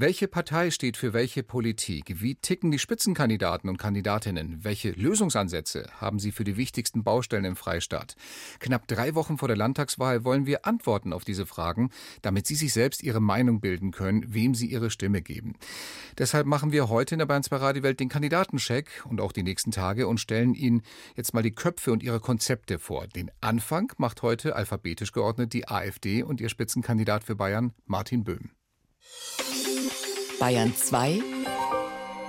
Welche Partei steht für welche Politik? Wie ticken die Spitzenkandidaten und Kandidatinnen? Welche Lösungsansätze haben sie für die wichtigsten Baustellen im Freistaat? Knapp drei Wochen vor der Landtagswahl wollen wir Antworten auf diese Fragen, damit Sie sich selbst Ihre Meinung bilden können, wem Sie Ihre Stimme geben. Deshalb machen wir heute in der Bayern 2 Radio Welt den Kandidatencheck und auch die nächsten Tage und stellen Ihnen jetzt mal die Köpfe und ihre Konzepte vor. Den Anfang macht heute alphabetisch geordnet die AfD und ihr Spitzenkandidat für Bayern, Martin Böhm. Bayern 2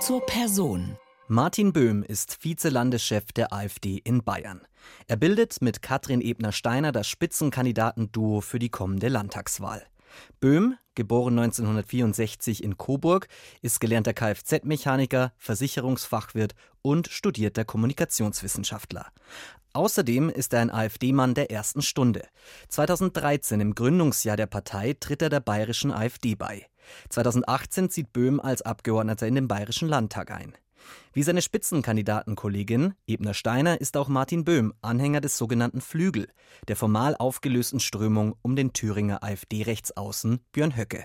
zur Person. Martin Böhm ist Vizelandeschef der AfD in Bayern. Er bildet mit Katrin Ebner-Steiner das Spitzenkandidatenduo für die kommende Landtagswahl. Böhm, geboren 1964 in Coburg, ist gelernter Kfz-Mechaniker, Versicherungsfachwirt und studierter Kommunikationswissenschaftler. Außerdem ist er ein AfD-Mann der ersten Stunde. 2013, im Gründungsjahr der Partei, tritt er der bayerischen AfD bei. 2018 zieht Böhm als Abgeordneter in den Bayerischen Landtag ein. Wie seine Spitzenkandidatenkollegin Ebner Steiner ist auch Martin Böhm Anhänger des sogenannten Flügel, der formal aufgelösten Strömung um den Thüringer AfD-Rechtsaußen Björn Höcke.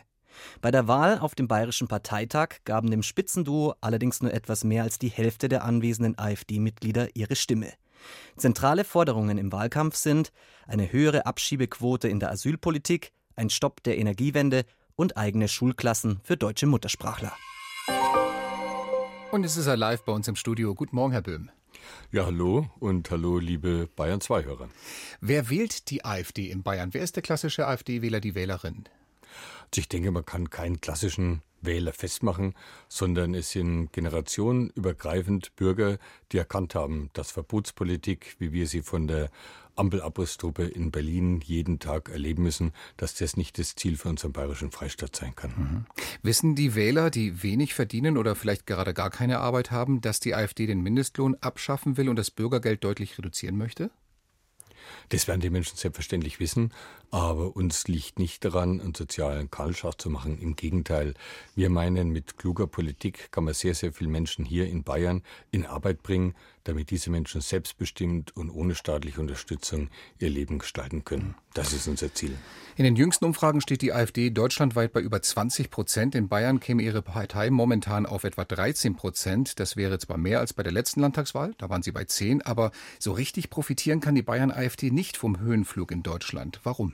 Bei der Wahl auf dem Bayerischen Parteitag gaben dem Spitzenduo allerdings nur etwas mehr als die Hälfte der anwesenden AfD-Mitglieder ihre Stimme. Zentrale Forderungen im Wahlkampf sind eine höhere Abschiebequote in der Asylpolitik, ein Stopp der Energiewende und eigene Schulklassen für deutsche Muttersprachler. Und es ist er live bei uns im Studio. Guten Morgen, Herr Böhm. Ja, hallo und hallo, liebe Bayern 2-Hörer. Wer wählt die AfD in Bayern? Wer ist der klassische AfD-Wähler, die Wählerin? Also ich denke, man kann keinen klassischen Wähler festmachen, sondern es sind generationenübergreifend Bürger, die erkannt haben, dass Verbotspolitik, wie wir sie von der Ampelabrisstruppe in Berlin jeden Tag erleben müssen, dass das nicht das Ziel für unseren bayerischen Freistaat sein kann. Mhm. Wissen die Wähler, die wenig verdienen oder vielleicht gerade gar keine Arbeit haben, dass die AfD den Mindestlohn abschaffen will und das Bürgergeld deutlich reduzieren möchte? Das werden die Menschen selbstverständlich wissen, aber uns liegt nicht daran, einen sozialen Kahlschach zu machen. Im Gegenteil, wir meinen, mit kluger Politik kann man sehr, sehr viele Menschen hier in Bayern in Arbeit bringen, damit diese Menschen selbstbestimmt und ohne staatliche Unterstützung ihr Leben gestalten können. Das ist unser Ziel. In den jüngsten Umfragen steht die AfD deutschlandweit bei über 20 Prozent. In Bayern käme ihre Partei momentan auf etwa 13 Prozent. Das wäre zwar mehr als bei der letzten Landtagswahl, da waren sie bei 10, aber so richtig profitieren kann die Bayern-AfD nicht vom Höhenflug in Deutschland. Warum?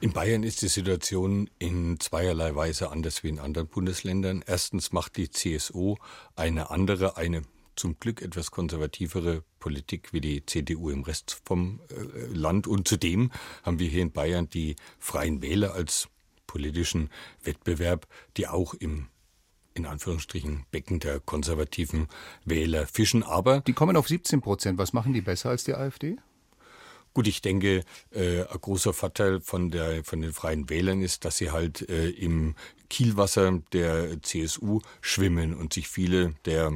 In Bayern ist die Situation in zweierlei Weise anders wie in anderen Bundesländern. Erstens macht die CSU eine andere, eine zum Glück etwas konservativere Politik wie die CDU im Rest vom äh, Land. Und zudem haben wir hier in Bayern die Freien Wähler als politischen Wettbewerb, die auch im in Anführungsstrichen Becken der konservativen Wähler fischen. Aber die kommen auf 17 Prozent. Was machen die besser als die AfD? Gut, ich denke, äh, ein großer Vorteil von, der, von den Freien Wählern ist, dass sie halt äh, im Kielwasser der CSU schwimmen und sich viele der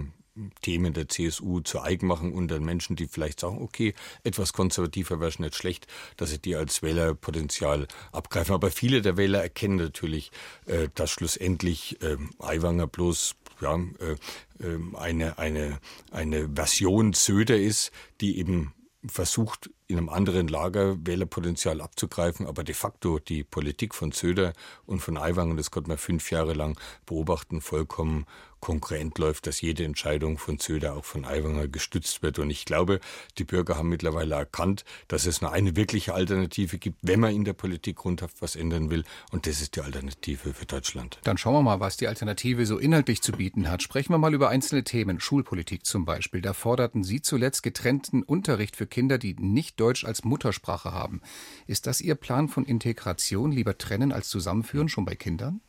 Themen der CSU zu eigen machen unter Menschen, die vielleicht sagen, okay, etwas konservativer wäre schon nicht schlecht, dass sie die als Wählerpotenzial abgreifen. Aber viele der Wähler erkennen natürlich, äh, dass schlussendlich äh, Aiwanger bloß ja, äh, ähm, eine, eine, eine Version Söder ist, die eben versucht, in einem anderen Lager Wählerpotenzial abzugreifen, aber de facto die Politik von Söder und von Aiwanger, das konnte man fünf Jahre lang beobachten, vollkommen konkurrent läuft, dass jede Entscheidung von Söder auch von Aiwanger gestützt wird. Und ich glaube, die Bürger haben mittlerweile erkannt, dass es nur eine wirkliche Alternative gibt, wenn man in der Politik grundhaft was ändern will. Und das ist die Alternative für Deutschland. Dann schauen wir mal, was die Alternative so inhaltlich zu bieten hat. Sprechen wir mal über einzelne Themen. Schulpolitik zum Beispiel. Da forderten Sie zuletzt getrennten Unterricht für Kinder, die nicht Deutsch als Muttersprache haben. Ist das Ihr Plan von Integration? Lieber trennen als zusammenführen, schon bei Kindern?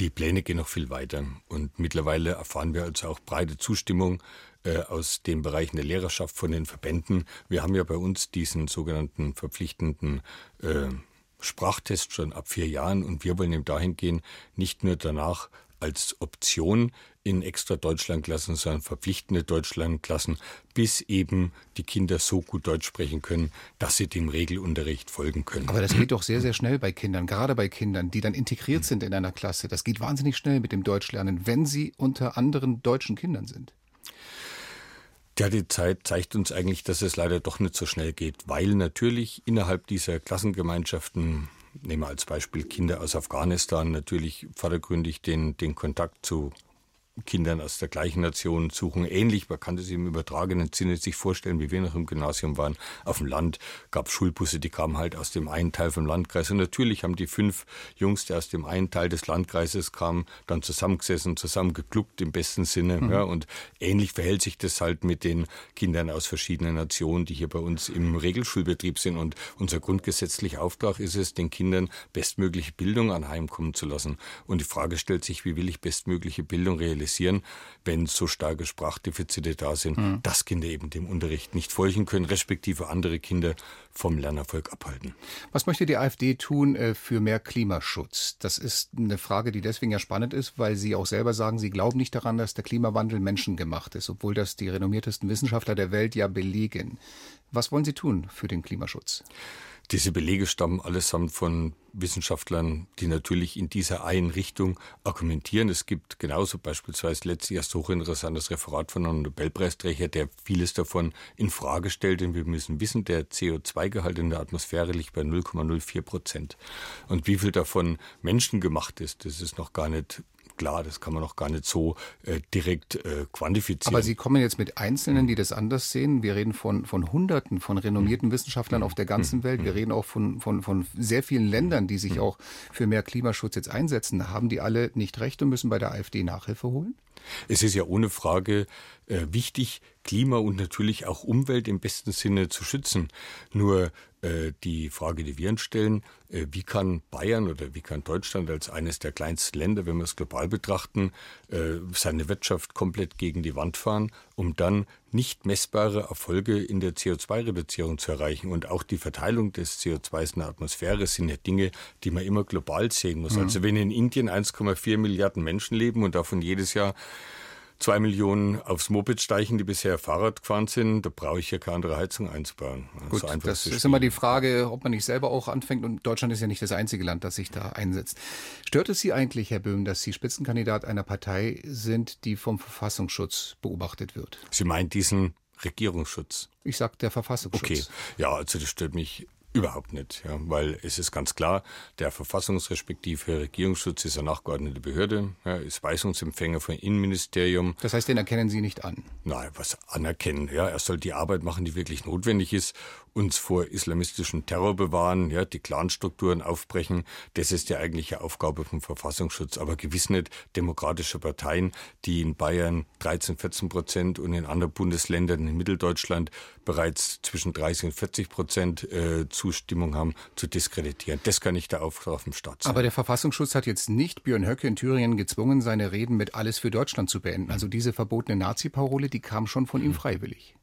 Die Pläne gehen noch viel weiter und mittlerweile erfahren wir also auch breite Zustimmung äh, aus den Bereichen der Lehrerschaft von den Verbänden. Wir haben ja bei uns diesen sogenannten verpflichtenden äh, Sprachtest schon ab vier Jahren und wir wollen eben dahin gehen, nicht nur danach als Option in extra Deutschlandklassen, sondern verpflichtende Deutschlandklassen, bis eben die Kinder so gut Deutsch sprechen können, dass sie dem Regelunterricht folgen können. Aber das geht doch sehr, sehr schnell bei Kindern, gerade bei Kindern, die dann integriert sind in einer Klasse. Das geht wahnsinnig schnell mit dem Deutschlernen, wenn sie unter anderen deutschen Kindern sind. Ja, die Zeit zeigt uns eigentlich, dass es leider doch nicht so schnell geht, weil natürlich innerhalb dieser Klassengemeinschaften nehmen wir als Beispiel Kinder aus Afghanistan. Natürlich vordergründig den, den Kontakt zu Kindern aus der gleichen Nation suchen. Ähnlich, man kann das im übertragenen Sinne sich vorstellen, wie wir noch im Gymnasium waren. Auf dem Land gab es Schulbusse, die kamen halt aus dem einen Teil vom Landkreis. Und natürlich haben die fünf Jungs, die aus dem einen Teil des Landkreises kamen, dann zusammengesessen, zusammengekluckt im besten Sinne. Mhm. Ja, und ähnlich verhält sich das halt mit den Kindern aus verschiedenen Nationen, die hier bei uns im Regelschulbetrieb sind. Und unser grundgesetzlicher Auftrag ist es, den Kindern bestmögliche Bildung anheimkommen zu lassen. Und die Frage stellt sich, wie will ich bestmögliche Bildung realisieren? Realisieren, wenn so starke Sprachdefizite da sind, mhm. dass Kinder eben dem Unterricht nicht folgen können, respektive andere Kinder vom Lernerfolg abhalten. Was möchte die AfD tun äh, für mehr Klimaschutz? Das ist eine Frage, die deswegen ja spannend ist, weil Sie auch selber sagen, Sie glauben nicht daran, dass der Klimawandel menschengemacht ist, obwohl das die renommiertesten Wissenschaftler der Welt ja belegen. Was wollen Sie tun für den Klimaschutz? Diese Belege stammen allesamt von Wissenschaftlern, die natürlich in dieser einen Richtung argumentieren. Es gibt genauso beispielsweise letztlich erst hochinteressantes Referat von einem Nobelpreisträger, der vieles davon in Frage stellt. Denn wir müssen wissen, der CO2-Gehalt in der Atmosphäre liegt bei 0,04 Prozent. Und wie viel davon menschengemacht ist, das ist noch gar nicht klar, das kann man noch gar nicht so äh, direkt äh, quantifizieren. Aber Sie kommen jetzt mit Einzelnen, die das anders sehen. Wir reden von, von Hunderten von renommierten mhm. Wissenschaftlern auf der ganzen mhm. Welt. Wir reden auch von, von, von sehr vielen Ländern, die sich mhm. auch für mehr Klimaschutz jetzt einsetzen. Haben die alle nicht recht und müssen bei der AfD Nachhilfe holen? Es ist ja ohne Frage äh, wichtig, Klima und natürlich auch Umwelt im besten Sinne zu schützen. Nur äh, die Frage, die wir uns stellen, äh, wie kann Bayern oder wie kann Deutschland als eines der kleinsten Länder, wenn wir es global betrachten, äh, seine Wirtschaft komplett gegen die Wand fahren, um dann nicht messbare Erfolge in der CO2-Reduzierung zu erreichen. Und auch die Verteilung des CO2s in der Atmosphäre sind ja Dinge, die man immer global sehen muss. Mhm. Also wenn in Indien 1,4 Milliarden Menschen leben und davon jedes Jahr zwei Millionen aufs Moped steigen, die bisher Fahrrad gefahren sind, da brauche ich hier keine andere Heizung einzubauen. Gut, so das ist immer die Frage, ob man nicht selber auch anfängt. Und Deutschland ist ja nicht das einzige Land, das sich da einsetzt. Stört es Sie eigentlich, Herr Böhm, dass Sie Spitzenkandidat einer Partei sind, die vom Verfassungsschutz beobachtet wird? Sie meinen diesen Regierungsschutz? Ich sage der Verfassungsschutz. Okay, ja, also das stört mich Überhaupt nicht, ja, weil es ist ganz klar, der verfassungsrespektive Regierungsschutz ist eine nachgeordnete Behörde, ja, ist Weisungsempfänger vom Innenministerium. Das heißt, den erkennen Sie nicht an? Nein, was anerkennen, ja, er soll die Arbeit machen, die wirklich notwendig ist, uns vor islamistischen Terror bewahren, ja, die Clanstrukturen aufbrechen, das ist die eigentliche Aufgabe vom Verfassungsschutz, aber gewiss nicht demokratische Parteien, die in Bayern 13, 14 Prozent und in anderen Bundesländern in Mitteldeutschland bereits zwischen 30 und 40 Prozent äh, Zustimmung haben, zu diskreditieren. Das kann nicht der Auftrag vom Staat sein. Aber der Verfassungsschutz hat jetzt nicht Björn Höcke in Thüringen gezwungen, seine Reden mit Alles für Deutschland zu beenden. Also diese verbotene Nazi-Parole, die kam schon von ihm freiwillig.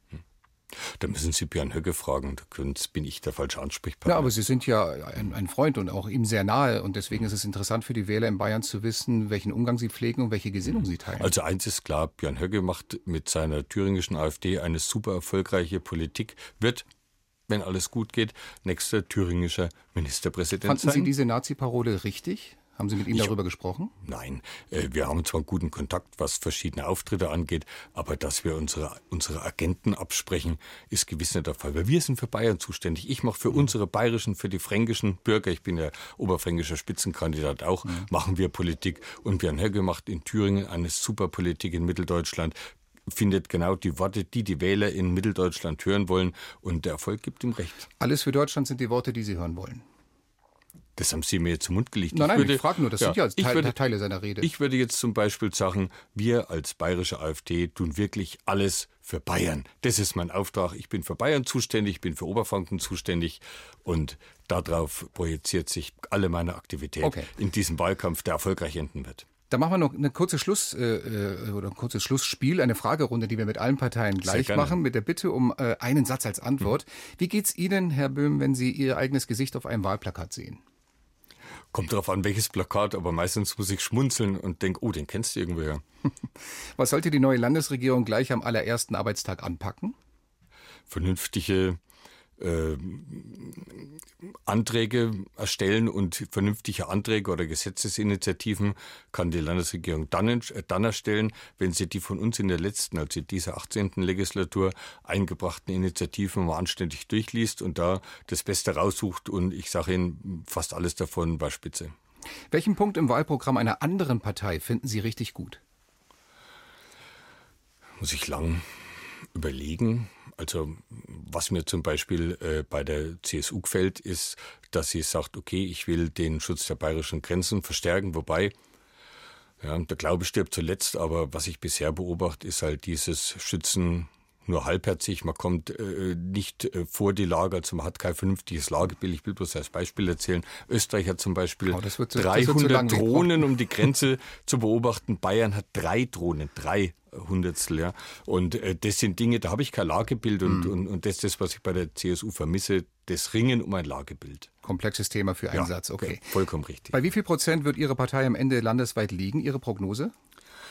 Da müssen Sie Björn Höcke fragen, da bin ich der falsche Ansprechpartner. Ja, aber Sie sind ja ein, ein, Freund und auch ihm sehr nahe und deswegen ist es interessant für die Wähler in Bayern zu wissen, welchen Umgang Sie pflegen und welche Gesinnung Sie teilen. Also eins ist klar, Björn Höcke macht mit seiner thüringischen AfD eine super erfolgreiche Politik, wird wenn alles gut geht, nächster thüringischer Ministerpräsident Fanden sein. Sie diese Nazi-Parole richtig? Haben Sie mit ihm ich, darüber gesprochen? Nein, äh, wir haben zwar guten Kontakt, was verschiedene Auftritte angeht, aber dass wir unsere, unsere Agenten absprechen, ist gewiss nicht der Fall. Weil wir sind für Bayern zuständig. Ich mache für mhm. unsere bayerischen, für die fränkischen Bürger, ich bin ja oberfränkischer Spitzenkandidat auch, mhm. machen wir Politik. Und Björn Höcke macht in Thüringen eine super Politik in Mitteldeutschland findet genau die Worte, die die Wähler in Mitteldeutschland hören wollen. Und der Erfolg gibt ihm recht. Alles für Deutschland sind die Worte, die Sie hören wollen. Das haben Sie mir jetzt zum Mund gelegt. Nein, ich nein, würde, ich frage nur, das ja, sind ja Teil, würde, Teile seiner Rede. Ich würde jetzt zum Beispiel sagen, wir als bayerische AfD tun wirklich alles für Bayern. Das ist mein Auftrag. Ich bin für Bayern zuständig, ich bin für Oberfranken zuständig und darauf projiziert sich alle meine Aktivität okay. in diesem Wahlkampf, der erfolgreich enden wird. Da machen wir noch eine kurze Schluss äh, äh, oder ein kurzes Schlussspiel, eine Fragerunde, die wir mit allen Parteien gleich machen, mit der Bitte um äh, einen Satz als Antwort. Mhm. Wie geht's Ihnen, Herr Böhm, wenn Sie Ihr eigenes Gesicht auf einem Wahlplakat sehen? Kommt darauf an, welches Plakat, aber meistens muss ich schmunzeln und denke, oh, den kennst du irgendwoher. Was sollte die neue Landesregierung gleich am allerersten Arbeitstag anpacken? Vernünftige äh, Anträge erstellen und vernünftige Anträge oder Gesetzesinitiativen kann die Landesregierung dann, äh, dann erstellen, wenn sie die von uns in der letzten, also dieser 18. Legislatur eingebrachten Initiativen mal anständig durchliest und da das Beste raussucht und ich sage Ihnen, fast alles davon war spitze. Welchen Punkt im Wahlprogramm einer anderen Partei finden Sie richtig gut? Muss ich lang überlegen. Also was mir zum Beispiel äh, bei der CSU gefällt, ist, dass sie sagt, okay, ich will den Schutz der bayerischen Grenzen verstärken, wobei ja, der Glaube stirbt zuletzt, aber was ich bisher beobachte, ist halt dieses Schützen nur halbherzig. Man kommt äh, nicht äh, vor die Lager, man hat kein vernünftiges Lagebild. Ich will bloß als Beispiel erzählen. Österreich hat zum Beispiel oh, zu, 300 Drohnen, um die Grenze zu beobachten. Bayern hat drei Drohnen, drei Hundertstel. Ja. Und äh, das sind Dinge, da habe ich kein Lagebild und, mhm. und, und das ist das, was ich bei der CSU vermisse, das Ringen um ein Lagebild. Komplexes Thema für einen ja, Satz, okay. Vollkommen richtig. Bei wie viel Prozent wird Ihre Partei am Ende landesweit liegen, Ihre Prognose?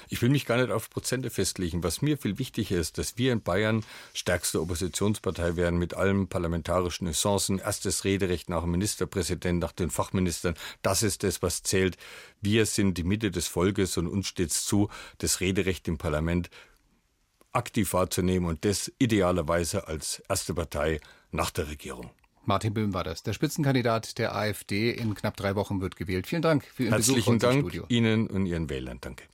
Ich will mich gar nicht auf Prozente festlegen. Was mir viel wichtiger ist, dass wir in Bayern stärkste Oppositionspartei werden mit allen parlamentarischen Essenzen. Erstes Rederecht nach dem Ministerpräsidenten, nach den Fachministern. Das ist das, was zählt. Wir sind die Mitte des Volkes und uns steht es zu, das Rederecht im Parlament aktiv wahrzunehmen und das idealerweise als erste Partei nach der Regierung. Martin Böhm war das. Der Spitzenkandidat der AfD in knapp drei Wochen wird gewählt. Vielen Dank für Ihren Herzlichen Besuch Dank Ihnen und Ihren Wählern. Danke.